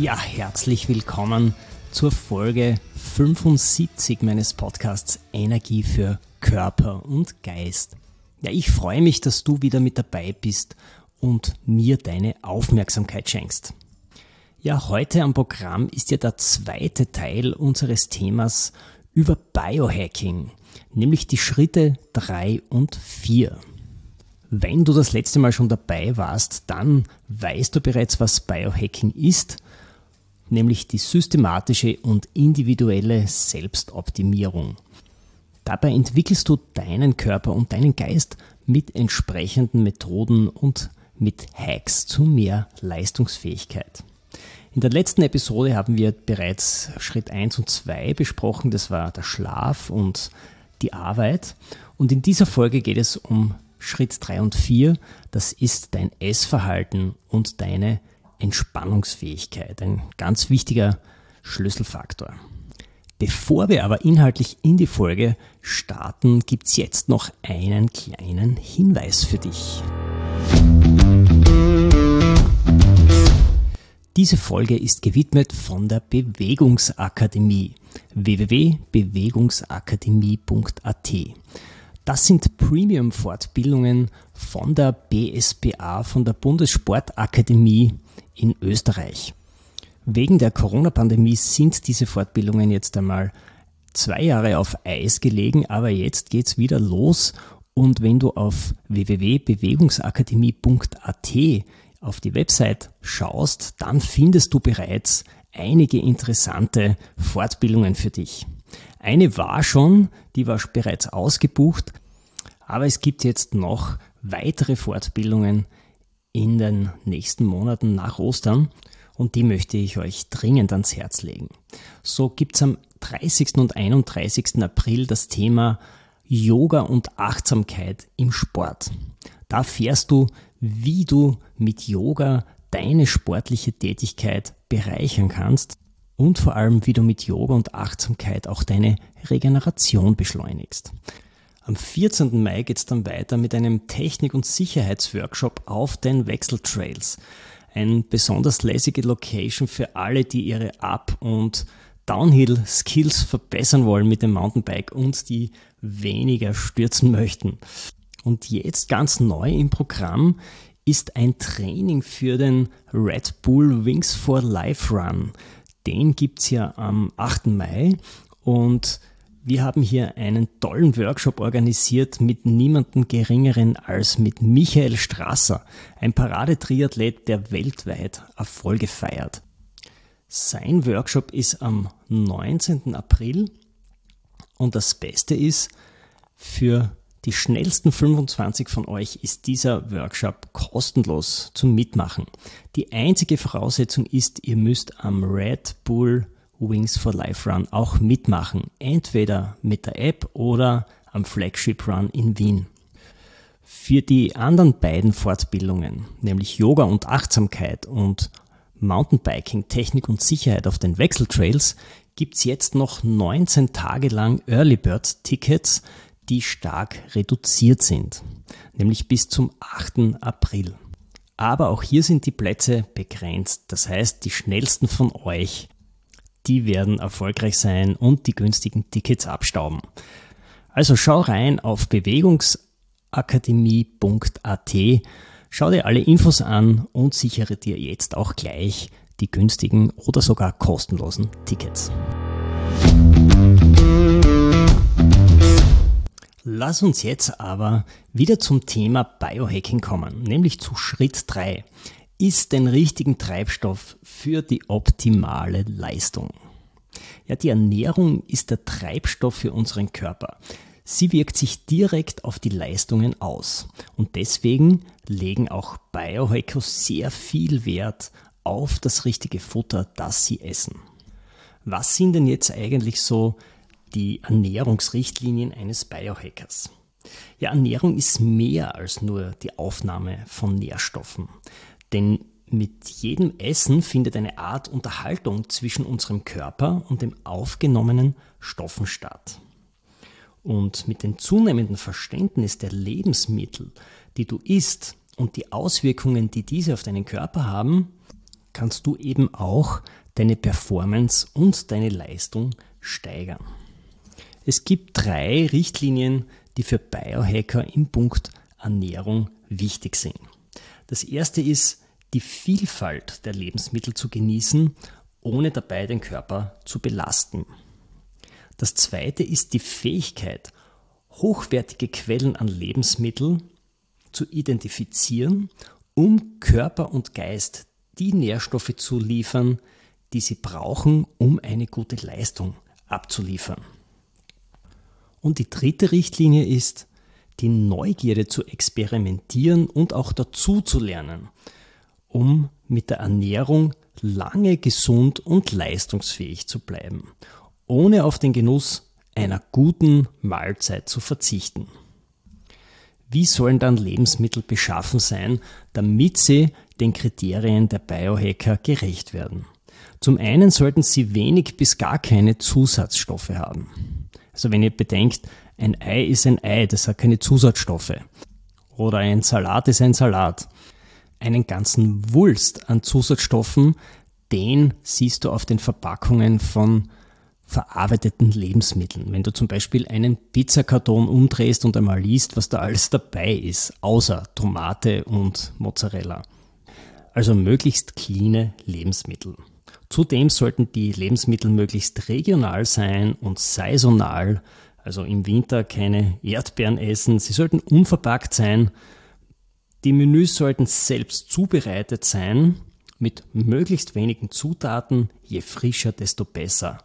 Ja, herzlich willkommen zur Folge 75 meines Podcasts Energie für Körper und Geist. Ja, ich freue mich, dass du wieder mit dabei bist und mir deine Aufmerksamkeit schenkst. Ja, heute am Programm ist ja der zweite Teil unseres Themas über Biohacking, nämlich die Schritte 3 und 4. Wenn du das letzte Mal schon dabei warst, dann weißt du bereits, was Biohacking ist – nämlich die systematische und individuelle Selbstoptimierung. Dabei entwickelst du deinen Körper und deinen Geist mit entsprechenden Methoden und mit Hacks zu mehr Leistungsfähigkeit. In der letzten Episode haben wir bereits Schritt 1 und 2 besprochen, das war der Schlaf und die Arbeit. Und in dieser Folge geht es um Schritt 3 und 4, das ist dein Essverhalten und deine Entspannungsfähigkeit, ein ganz wichtiger Schlüsselfaktor. Bevor wir aber inhaltlich in die Folge starten, gibt es jetzt noch einen kleinen Hinweis für dich. Diese Folge ist gewidmet von der Bewegungsakademie www.bewegungsakademie.at. Das sind Premium-Fortbildungen von der BSBA, von der Bundessportakademie in Österreich. Wegen der Corona-Pandemie sind diese Fortbildungen jetzt einmal zwei Jahre auf Eis gelegen, aber jetzt geht's wieder los und wenn du auf www.bewegungsakademie.at auf die Website schaust, dann findest du bereits einige interessante Fortbildungen für dich. Eine war schon, die war bereits ausgebucht, aber es gibt jetzt noch weitere Fortbildungen, in den nächsten Monaten nach Ostern und die möchte ich euch dringend ans Herz legen. So gibt's am 30. und 31. April das Thema Yoga und Achtsamkeit im Sport. Da erfährst du, wie du mit Yoga deine sportliche Tätigkeit bereichern kannst und vor allem, wie du mit Yoga und Achtsamkeit auch deine Regeneration beschleunigst. Am 14. Mai geht es dann weiter mit einem Technik- und Sicherheitsworkshop auf den Wechseltrails. Ein besonders lässige Location für alle, die ihre Up- und Downhill-Skills verbessern wollen mit dem Mountainbike und die weniger stürzen möchten. Und jetzt ganz neu im Programm ist ein Training für den Red Bull Wings for Life Run. Den gibt es ja am 8. Mai und wir haben hier einen tollen Workshop organisiert mit niemandem geringeren als mit Michael Strasser, ein Paradetriathlet, der weltweit Erfolge feiert. Sein Workshop ist am 19. April und das Beste ist, für die schnellsten 25 von euch ist dieser Workshop kostenlos zum Mitmachen. Die einzige Voraussetzung ist, ihr müsst am Red Bull Wings for Life Run auch mitmachen. Entweder mit der App oder am Flagship Run in Wien. Für die anderen beiden Fortbildungen, nämlich Yoga und Achtsamkeit und Mountainbiking, Technik und Sicherheit auf den Wechseltrails, gibt's jetzt noch 19 Tage lang Early Bird Tickets, die stark reduziert sind, nämlich bis zum 8. April. Aber auch hier sind die Plätze begrenzt. Das heißt, die schnellsten von euch die werden erfolgreich sein und die günstigen Tickets abstauben. Also schau rein auf bewegungsakademie.at, schau dir alle Infos an und sichere dir jetzt auch gleich die günstigen oder sogar kostenlosen Tickets. Lass uns jetzt aber wieder zum Thema Biohacking kommen, nämlich zu Schritt 3 ist den richtigen Treibstoff für die optimale Leistung. Ja, die Ernährung ist der Treibstoff für unseren Körper. Sie wirkt sich direkt auf die Leistungen aus. Und deswegen legen auch Biohacker sehr viel Wert auf das richtige Futter, das sie essen. Was sind denn jetzt eigentlich so die Ernährungsrichtlinien eines Biohackers? Ja, Ernährung ist mehr als nur die Aufnahme von Nährstoffen. Denn mit jedem Essen findet eine Art Unterhaltung zwischen unserem Körper und dem aufgenommenen Stoffen statt. Und mit dem zunehmenden Verständnis der Lebensmittel, die du isst und die Auswirkungen, die diese auf deinen Körper haben, kannst du eben auch deine Performance und deine Leistung steigern. Es gibt drei Richtlinien, die für Biohacker im Punkt Ernährung wichtig sind. Das erste ist, die Vielfalt der Lebensmittel zu genießen, ohne dabei den Körper zu belasten. Das zweite ist die Fähigkeit, hochwertige Quellen an Lebensmitteln zu identifizieren, um Körper und Geist die Nährstoffe zu liefern, die sie brauchen, um eine gute Leistung abzuliefern. Und die dritte Richtlinie ist, die Neugierde zu experimentieren und auch dazu zu lernen, um mit der Ernährung lange gesund und leistungsfähig zu bleiben, ohne auf den Genuss einer guten Mahlzeit zu verzichten. Wie sollen dann Lebensmittel beschaffen sein, damit sie den Kriterien der Biohacker gerecht werden? Zum einen sollten sie wenig bis gar keine Zusatzstoffe haben. Also wenn ihr bedenkt, ein Ei ist ein Ei, das hat keine Zusatzstoffe. Oder ein Salat ist ein Salat. Einen ganzen Wulst an Zusatzstoffen, den siehst du auf den Verpackungen von verarbeiteten Lebensmitteln. Wenn du zum Beispiel einen Pizzakarton umdrehst und einmal liest, was da alles dabei ist, außer Tomate und Mozzarella. Also möglichst cleane Lebensmittel. Zudem sollten die Lebensmittel möglichst regional sein und saisonal, also im Winter keine Erdbeeren essen. Sie sollten unverpackt sein. Die Menüs sollten selbst zubereitet sein, mit möglichst wenigen Zutaten. Je frischer, desto besser.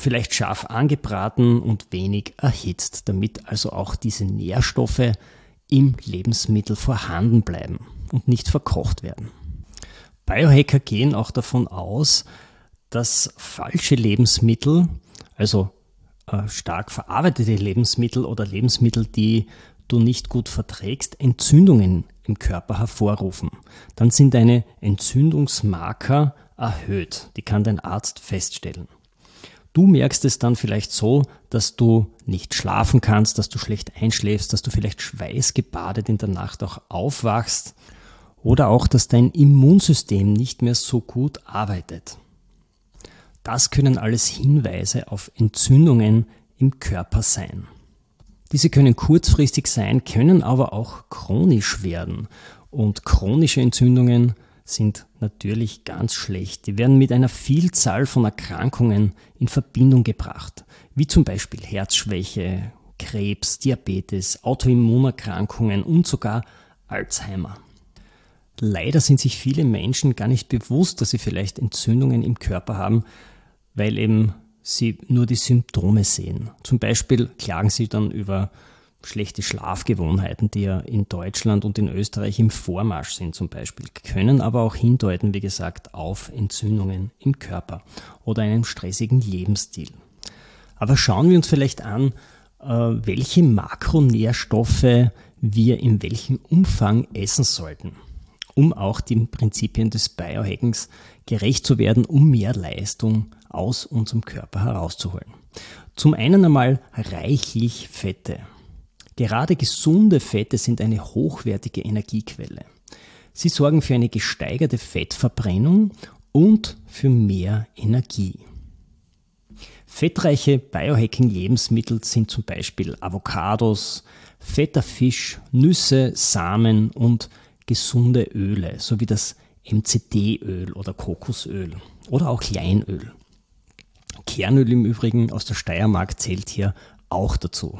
Vielleicht scharf angebraten und wenig erhitzt, damit also auch diese Nährstoffe im Lebensmittel vorhanden bleiben und nicht verkocht werden. Biohacker gehen auch davon aus, dass falsche Lebensmittel, also stark verarbeitete Lebensmittel oder Lebensmittel, die du nicht gut verträgst, Entzündungen im Körper hervorrufen. Dann sind deine Entzündungsmarker erhöht. Die kann dein Arzt feststellen. Du merkst es dann vielleicht so, dass du nicht schlafen kannst, dass du schlecht einschläfst, dass du vielleicht schweißgebadet in der Nacht auch aufwachst oder auch, dass dein Immunsystem nicht mehr so gut arbeitet. Das können alles Hinweise auf Entzündungen im Körper sein. Diese können kurzfristig sein, können aber auch chronisch werden. Und chronische Entzündungen sind natürlich ganz schlecht. Die werden mit einer Vielzahl von Erkrankungen in Verbindung gebracht, wie zum Beispiel Herzschwäche, Krebs, Diabetes, Autoimmunerkrankungen und sogar Alzheimer. Leider sind sich viele Menschen gar nicht bewusst, dass sie vielleicht Entzündungen im Körper haben, weil eben sie nur die Symptome sehen. Zum Beispiel klagen sie dann über schlechte Schlafgewohnheiten, die ja in Deutschland und in Österreich im Vormarsch sind zum Beispiel, können aber auch hindeuten, wie gesagt, auf Entzündungen im Körper oder einen stressigen Lebensstil. Aber schauen wir uns vielleicht an, äh, welche Makronährstoffe wir in welchem Umfang essen sollten um auch den Prinzipien des Biohackings gerecht zu werden, um mehr Leistung aus unserem Körper herauszuholen. Zum einen einmal reichlich Fette. Gerade gesunde Fette sind eine hochwertige Energiequelle. Sie sorgen für eine gesteigerte Fettverbrennung und für mehr Energie. Fettreiche Biohacking-Lebensmittel sind zum Beispiel Avocados, fetter Fisch, Nüsse, Samen und gesunde Öle, so wie das MCT-Öl oder Kokosöl oder auch Kleinöl. Kernöl im Übrigen aus der Steiermark zählt hier auch dazu.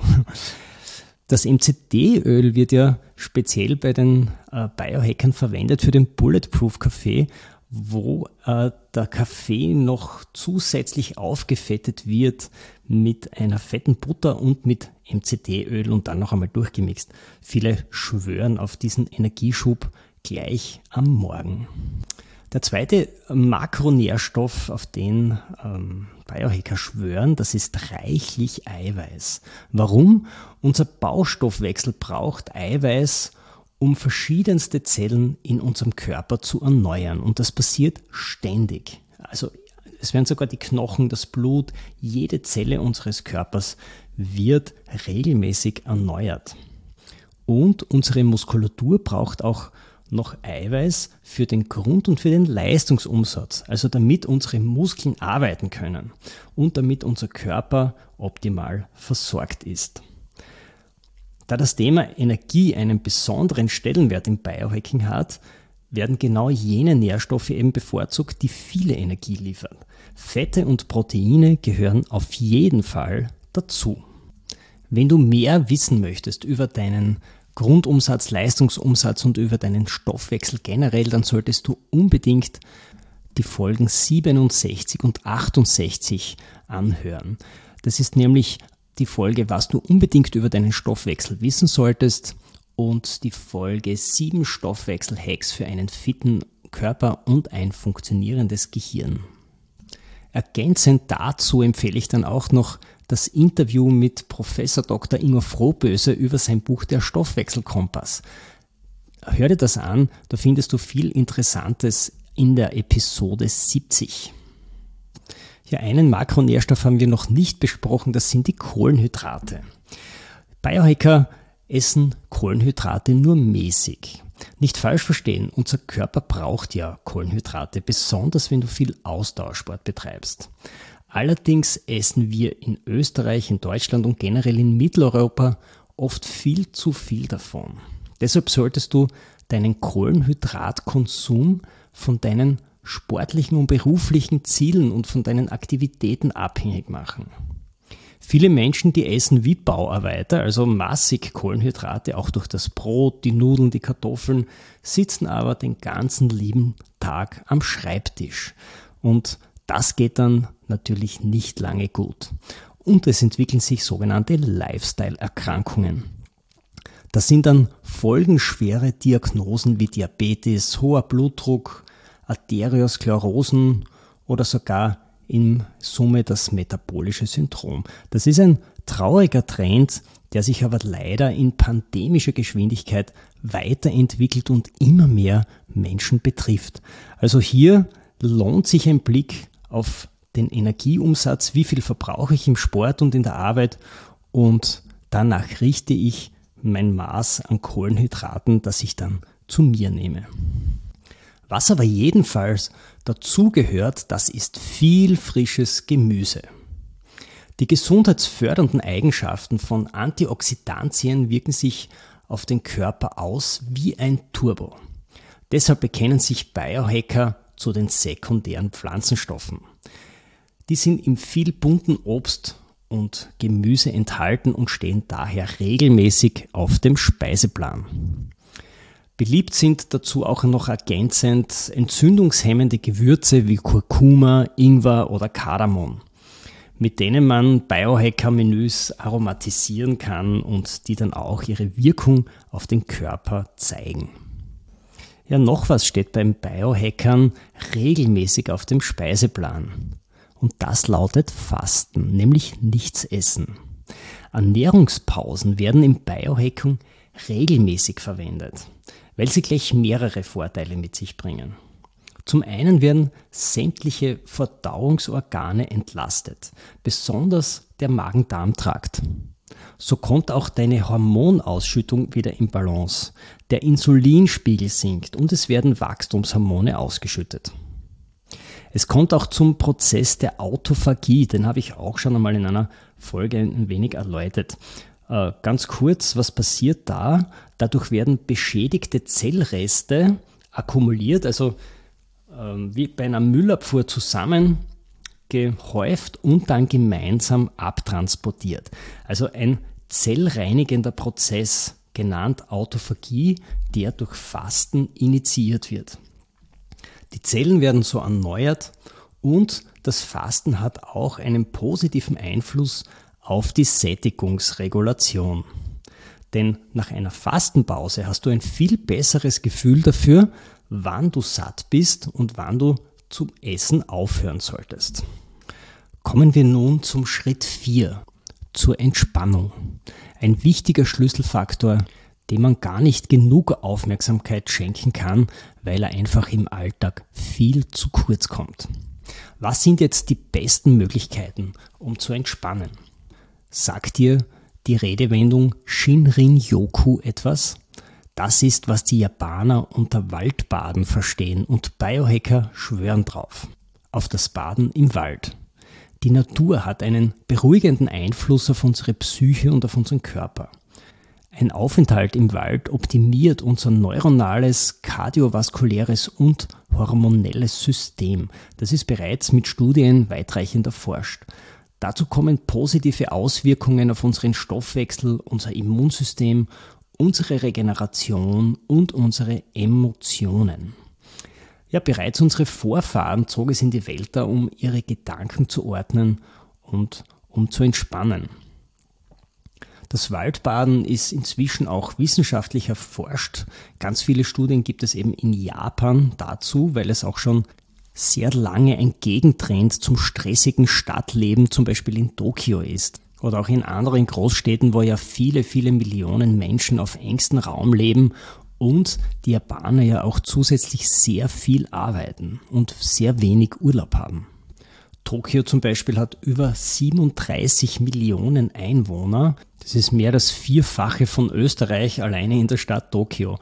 Das MCT-Öl wird ja speziell bei den äh, Biohackern verwendet für den Bulletproof Kaffee wo äh, der Kaffee noch zusätzlich aufgefettet wird mit einer fetten Butter und mit MCT-Öl und dann noch einmal durchgemixt. Viele schwören auf diesen Energieschub gleich am Morgen. Der zweite Makronährstoff, auf den ähm, Biohacker schwören, das ist reichlich Eiweiß. Warum? Unser Baustoffwechsel braucht Eiweiß, um verschiedenste Zellen in unserem Körper zu erneuern. Und das passiert ständig. Also es werden sogar die Knochen, das Blut, jede Zelle unseres Körpers wird regelmäßig erneuert. Und unsere Muskulatur braucht auch noch Eiweiß für den Grund- und für den Leistungsumsatz, also damit unsere Muskeln arbeiten können und damit unser Körper optimal versorgt ist. Da das Thema Energie einen besonderen Stellenwert im Biohacking hat, werden genau jene Nährstoffe eben bevorzugt, die viele Energie liefern. Fette und Proteine gehören auf jeden Fall dazu. Wenn du mehr wissen möchtest über deinen Grundumsatz, Leistungsumsatz und über deinen Stoffwechsel generell, dann solltest du unbedingt die Folgen 67 und 68 anhören. Das ist nämlich die Folge, was du unbedingt über deinen Stoffwechsel wissen solltest und die Folge 7 Stoffwechsel-Hacks für einen fitten Körper und ein funktionierendes Gehirn. Ergänzend dazu empfehle ich dann auch noch das Interview mit Professor Dr. Ingo Frohböse über sein Buch Der Stoffwechselkompass. Hör dir das an, da findest du viel Interessantes in der Episode 70. Ja, einen Makronährstoff haben wir noch nicht besprochen, das sind die Kohlenhydrate. Biohacker essen Kohlenhydrate nur mäßig. Nicht falsch verstehen, unser Körper braucht ja Kohlenhydrate, besonders wenn du viel Ausdauersport betreibst. Allerdings essen wir in Österreich, in Deutschland und generell in Mitteleuropa oft viel zu viel davon. Deshalb solltest du deinen Kohlenhydratkonsum von deinen sportlichen und beruflichen Zielen und von deinen Aktivitäten abhängig machen. Viele Menschen, die essen wie Bauarbeiter, also massig Kohlenhydrate, auch durch das Brot, die Nudeln, die Kartoffeln, sitzen aber den ganzen lieben Tag am Schreibtisch. Und das geht dann natürlich nicht lange gut. Und es entwickeln sich sogenannte Lifestyle-Erkrankungen. Das sind dann folgenschwere Diagnosen wie Diabetes, hoher Blutdruck, Arteriosklerosen oder sogar in Summe das metabolische Syndrom. Das ist ein trauriger Trend, der sich aber leider in pandemischer Geschwindigkeit weiterentwickelt und immer mehr Menschen betrifft. Also hier lohnt sich ein Blick auf den Energieumsatz, wie viel verbrauche ich im Sport und in der Arbeit und danach richte ich mein Maß an Kohlenhydraten, das ich dann zu mir nehme. Was aber jedenfalls dazugehört, das ist viel frisches Gemüse. Die gesundheitsfördernden Eigenschaften von Antioxidantien wirken sich auf den Körper aus wie ein Turbo. Deshalb bekennen sich Biohacker zu den sekundären Pflanzenstoffen. Die sind im viel bunten Obst und Gemüse enthalten und stehen daher regelmäßig auf dem Speiseplan. Beliebt sind dazu auch noch ergänzend entzündungshemmende Gewürze wie Kurkuma, Ingwer oder Kardamom, mit denen man Biohacker-Menüs aromatisieren kann und die dann auch ihre Wirkung auf den Körper zeigen. Ja, noch was steht beim Biohackern regelmäßig auf dem Speiseplan. Und das lautet Fasten, nämlich nichts essen. Ernährungspausen werden im Biohacking regelmäßig verwendet, weil sie gleich mehrere Vorteile mit sich bringen. Zum einen werden sämtliche Verdauungsorgane entlastet, besonders der Magen-Darm-Trakt. So kommt auch deine Hormonausschüttung wieder in Balance. Der Insulinspiegel sinkt und es werden Wachstumshormone ausgeschüttet. Es kommt auch zum Prozess der Autophagie, den habe ich auch schon einmal in einer Folge ein wenig erläutert. Äh, ganz kurz, was passiert da? Dadurch werden beschädigte Zellreste akkumuliert, also ähm, wie bei einer Müllabfuhr zusammen gehäuft und dann gemeinsam abtransportiert. Also ein zellreinigender Prozess, genannt Autophagie, der durch Fasten initiiert wird. Die Zellen werden so erneuert und das Fasten hat auch einen positiven Einfluss auf die Sättigungsregulation. Denn nach einer Fastenpause hast du ein viel besseres Gefühl dafür, wann du satt bist und wann du zum Essen aufhören solltest. Kommen wir nun zum Schritt 4, zur Entspannung. Ein wichtiger Schlüsselfaktor, dem man gar nicht genug Aufmerksamkeit schenken kann, weil er einfach im Alltag viel zu kurz kommt. Was sind jetzt die besten Möglichkeiten, um zu entspannen? Sagt dir die Redewendung Shinrin-Yoku etwas? Das ist, was die Japaner unter Waldbaden verstehen und Biohacker schwören drauf. Auf das Baden im Wald. Die Natur hat einen beruhigenden Einfluss auf unsere Psyche und auf unseren Körper. Ein Aufenthalt im Wald optimiert unser neuronales, kardiovaskuläres und hormonelles System. Das ist bereits mit Studien weitreichend erforscht. Dazu kommen positive Auswirkungen auf unseren Stoffwechsel, unser Immunsystem, unsere Regeneration und unsere Emotionen. Ja, bereits unsere Vorfahren zogen es in die Wälder, um ihre Gedanken zu ordnen und um zu entspannen. Das Waldbaden ist inzwischen auch wissenschaftlich erforscht. Ganz viele Studien gibt es eben in Japan dazu, weil es auch schon sehr lange ein Gegentrend zum stressigen Stadtleben, zum Beispiel in Tokio ist. Oder auch in anderen Großstädten, wo ja viele, viele Millionen Menschen auf engstem Raum leben und die Japaner ja auch zusätzlich sehr viel arbeiten und sehr wenig Urlaub haben. Tokio zum Beispiel hat über 37 Millionen Einwohner. Das ist mehr das Vierfache von Österreich alleine in der Stadt Tokio.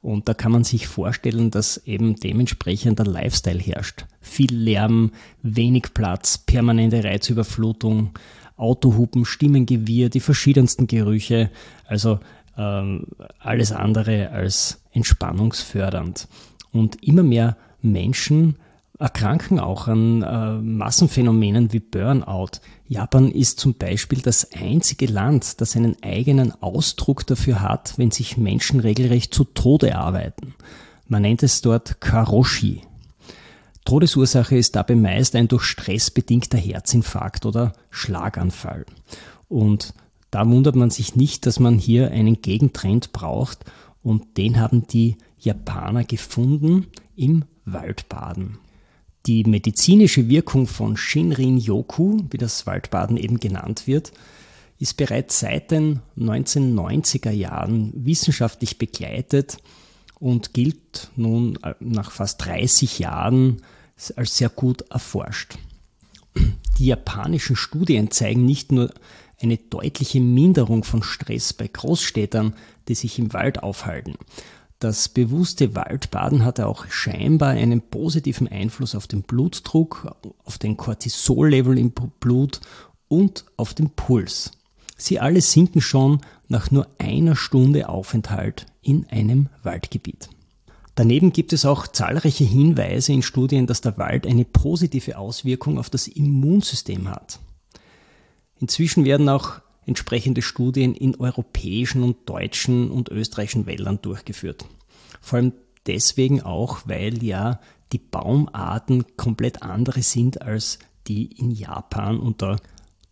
Und da kann man sich vorstellen, dass eben dementsprechend der Lifestyle herrscht. Viel Lärm, wenig Platz, permanente Reizüberflutung, Autohupen, Stimmengewirr, die verschiedensten Gerüche. Also ähm, alles andere als entspannungsfördernd. Und immer mehr Menschen erkranken auch an äh, Massenphänomenen wie Burnout. Japan ist zum Beispiel das einzige Land, das einen eigenen Ausdruck dafür hat, wenn sich Menschen regelrecht zu Tode arbeiten. Man nennt es dort Karoshi. Todesursache ist dabei meist ein durch Stress bedingter Herzinfarkt oder Schlaganfall. Und da wundert man sich nicht, dass man hier einen Gegentrend braucht und den haben die Japaner gefunden im Waldbaden. Die medizinische Wirkung von Shinrin-Yoku, wie das Waldbaden eben genannt wird, ist bereits seit den 1990er Jahren wissenschaftlich begleitet und gilt nun nach fast 30 Jahren als sehr gut erforscht. Die japanischen Studien zeigen nicht nur eine deutliche Minderung von Stress bei Großstädtern, die sich im Wald aufhalten, das bewusste Waldbaden hatte auch scheinbar einen positiven Einfluss auf den Blutdruck, auf den Cortisol-Level im Blut und auf den Puls. Sie alle sinken schon nach nur einer Stunde Aufenthalt in einem Waldgebiet. Daneben gibt es auch zahlreiche Hinweise in Studien, dass der Wald eine positive Auswirkung auf das Immunsystem hat. Inzwischen werden auch entsprechende Studien in europäischen und deutschen und österreichischen Wäldern durchgeführt. Vor allem deswegen auch, weil ja die Baumarten komplett andere sind als die in Japan und da,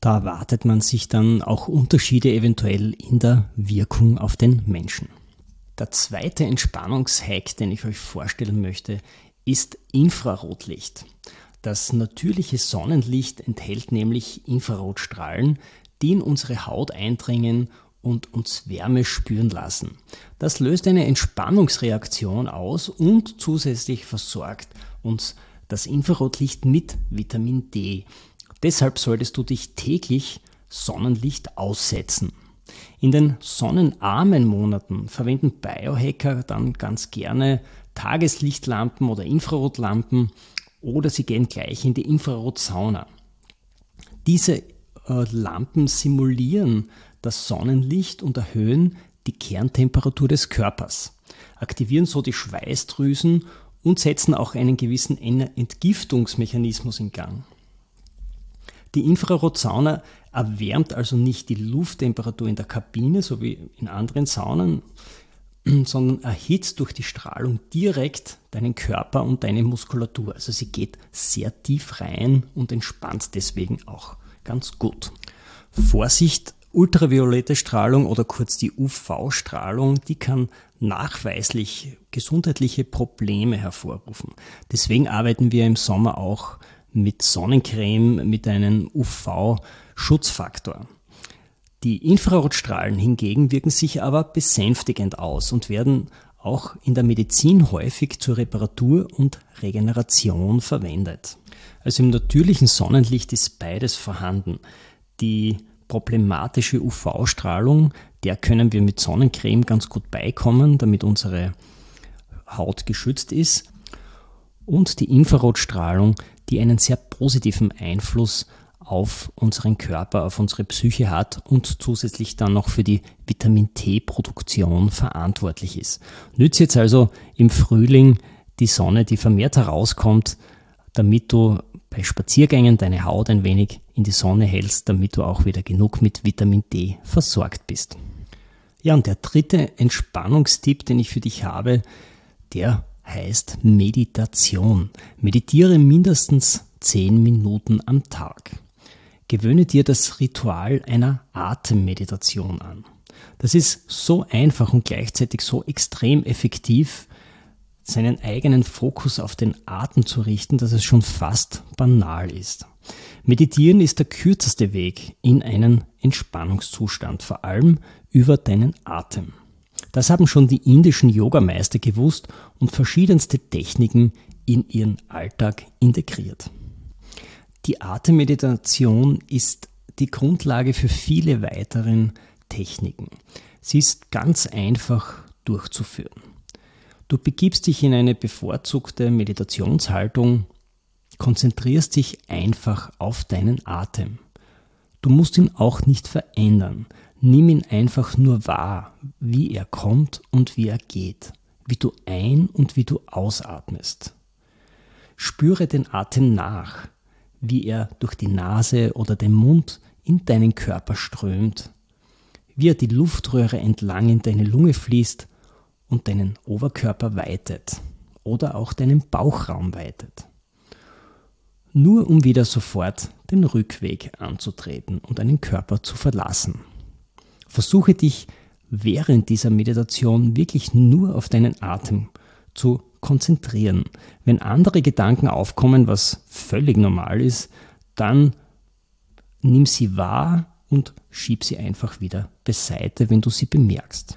da erwartet man sich dann auch Unterschiede eventuell in der Wirkung auf den Menschen. Der zweite Entspannungshack, den ich euch vorstellen möchte, ist Infrarotlicht. Das natürliche Sonnenlicht enthält nämlich Infrarotstrahlen, die in unsere Haut eindringen und uns Wärme spüren lassen. Das löst eine Entspannungsreaktion aus und zusätzlich versorgt uns das Infrarotlicht mit Vitamin D. Deshalb solltest du dich täglich Sonnenlicht aussetzen. In den sonnenarmen Monaten verwenden Biohacker dann ganz gerne Tageslichtlampen oder Infrarotlampen oder sie gehen gleich in die Infrarotsauna. Diese Lampen simulieren das Sonnenlicht und erhöhen die Kerntemperatur des Körpers, aktivieren so die Schweißdrüsen und setzen auch einen gewissen Entgiftungsmechanismus in Gang. Die Infrarotsauna erwärmt also nicht die Lufttemperatur in der Kabine, so wie in anderen Saunen, sondern erhitzt durch die Strahlung direkt deinen Körper und deine Muskulatur. Also sie geht sehr tief rein und entspannt deswegen auch ganz gut. Vorsicht, ultraviolette Strahlung oder kurz die UV-Strahlung, die kann nachweislich gesundheitliche Probleme hervorrufen. Deswegen arbeiten wir im Sommer auch mit Sonnencreme mit einem UV-Schutzfaktor. Die Infrarotstrahlen hingegen wirken sich aber besänftigend aus und werden auch in der Medizin häufig zur Reparatur und Regeneration verwendet. Also im natürlichen Sonnenlicht ist beides vorhanden. Die problematische UV-Strahlung, der können wir mit Sonnencreme ganz gut beikommen, damit unsere Haut geschützt ist. Und die Infrarotstrahlung, die einen sehr positiven Einfluss auf unseren Körper, auf unsere Psyche hat und zusätzlich dann noch für die Vitamin T-Produktion verantwortlich ist. Nütze jetzt also im Frühling die Sonne, die vermehrt herauskommt, damit du bei Spaziergängen deine Haut ein wenig in die Sonne hältst, damit du auch wieder genug mit Vitamin D versorgt bist. Ja, und der dritte Entspannungstipp, den ich für dich habe, der heißt Meditation. Meditiere mindestens 10 Minuten am Tag. Gewöhne dir das Ritual einer Atemmeditation an. Das ist so einfach und gleichzeitig so extrem effektiv, seinen eigenen Fokus auf den Atem zu richten, dass es schon fast banal ist. Meditieren ist der kürzeste Weg in einen Entspannungszustand, vor allem über deinen Atem. Das haben schon die indischen Yogameister gewusst und verschiedenste Techniken in ihren Alltag integriert. Die Atemmeditation ist die Grundlage für viele weiteren Techniken. Sie ist ganz einfach durchzuführen. Du begibst dich in eine bevorzugte Meditationshaltung, konzentrierst dich einfach auf deinen Atem. Du musst ihn auch nicht verändern. Nimm ihn einfach nur wahr, wie er kommt und wie er geht, wie du ein- und wie du ausatmest. Spüre den Atem nach wie er durch die Nase oder den Mund in deinen Körper strömt, wie er die Luftröhre entlang in deine Lunge fließt und deinen Oberkörper weitet oder auch deinen Bauchraum weitet. Nur um wieder sofort den Rückweg anzutreten und deinen Körper zu verlassen. Versuche dich während dieser Meditation wirklich nur auf deinen Atem zu konzentrieren. Wenn andere Gedanken aufkommen, was völlig normal ist, dann nimm sie wahr und schieb sie einfach wieder beiseite, wenn du sie bemerkst.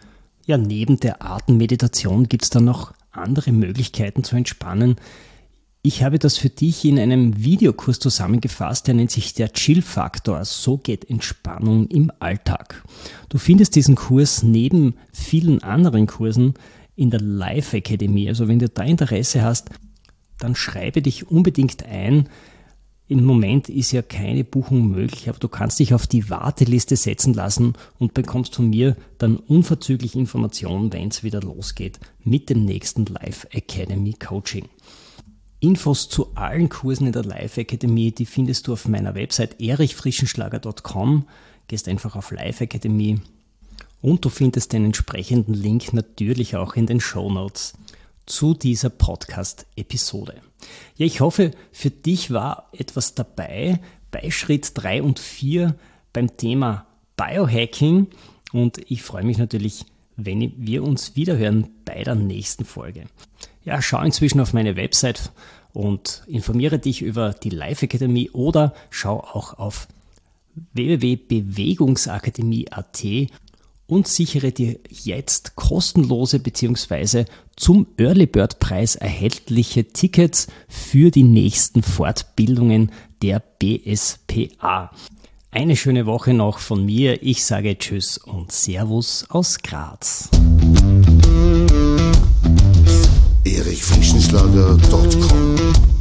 Ja, neben der Atemmeditation gibt es dann noch andere Möglichkeiten zu entspannen. Ich habe das für dich in einem Videokurs zusammengefasst, der nennt sich der Chill-Faktor. So geht Entspannung im Alltag. Du findest diesen Kurs neben vielen anderen Kursen in der Live Academy. Also wenn du da Interesse hast, dann schreibe dich unbedingt ein. Im Moment ist ja keine Buchung möglich, aber du kannst dich auf die Warteliste setzen lassen und bekommst von mir dann unverzüglich Informationen, wenn es wieder losgeht mit dem nächsten Live Academy Coaching. Infos zu allen Kursen in der Live Academy, die findest du auf meiner Website erichfrischenschlager.com. Gehst einfach auf Live Academy und du findest den entsprechenden Link natürlich auch in den Show Notes zu dieser Podcast-Episode. Ja, ich hoffe, für dich war etwas dabei bei Schritt 3 und 4 beim Thema Biohacking und ich freue mich natürlich, wenn wir uns wiederhören bei der nächsten Folge. Ja, schau inzwischen auf meine Website und informiere dich über die Live Academy oder schau auch auf www.bewegungsakademie.at und sichere dir jetzt kostenlose bzw. zum Early Bird Preis erhältliche Tickets für die nächsten Fortbildungen der BSPA. Eine schöne Woche noch von mir. Ich sage Tschüss und Servus aus Graz. erichfrischenschlager.com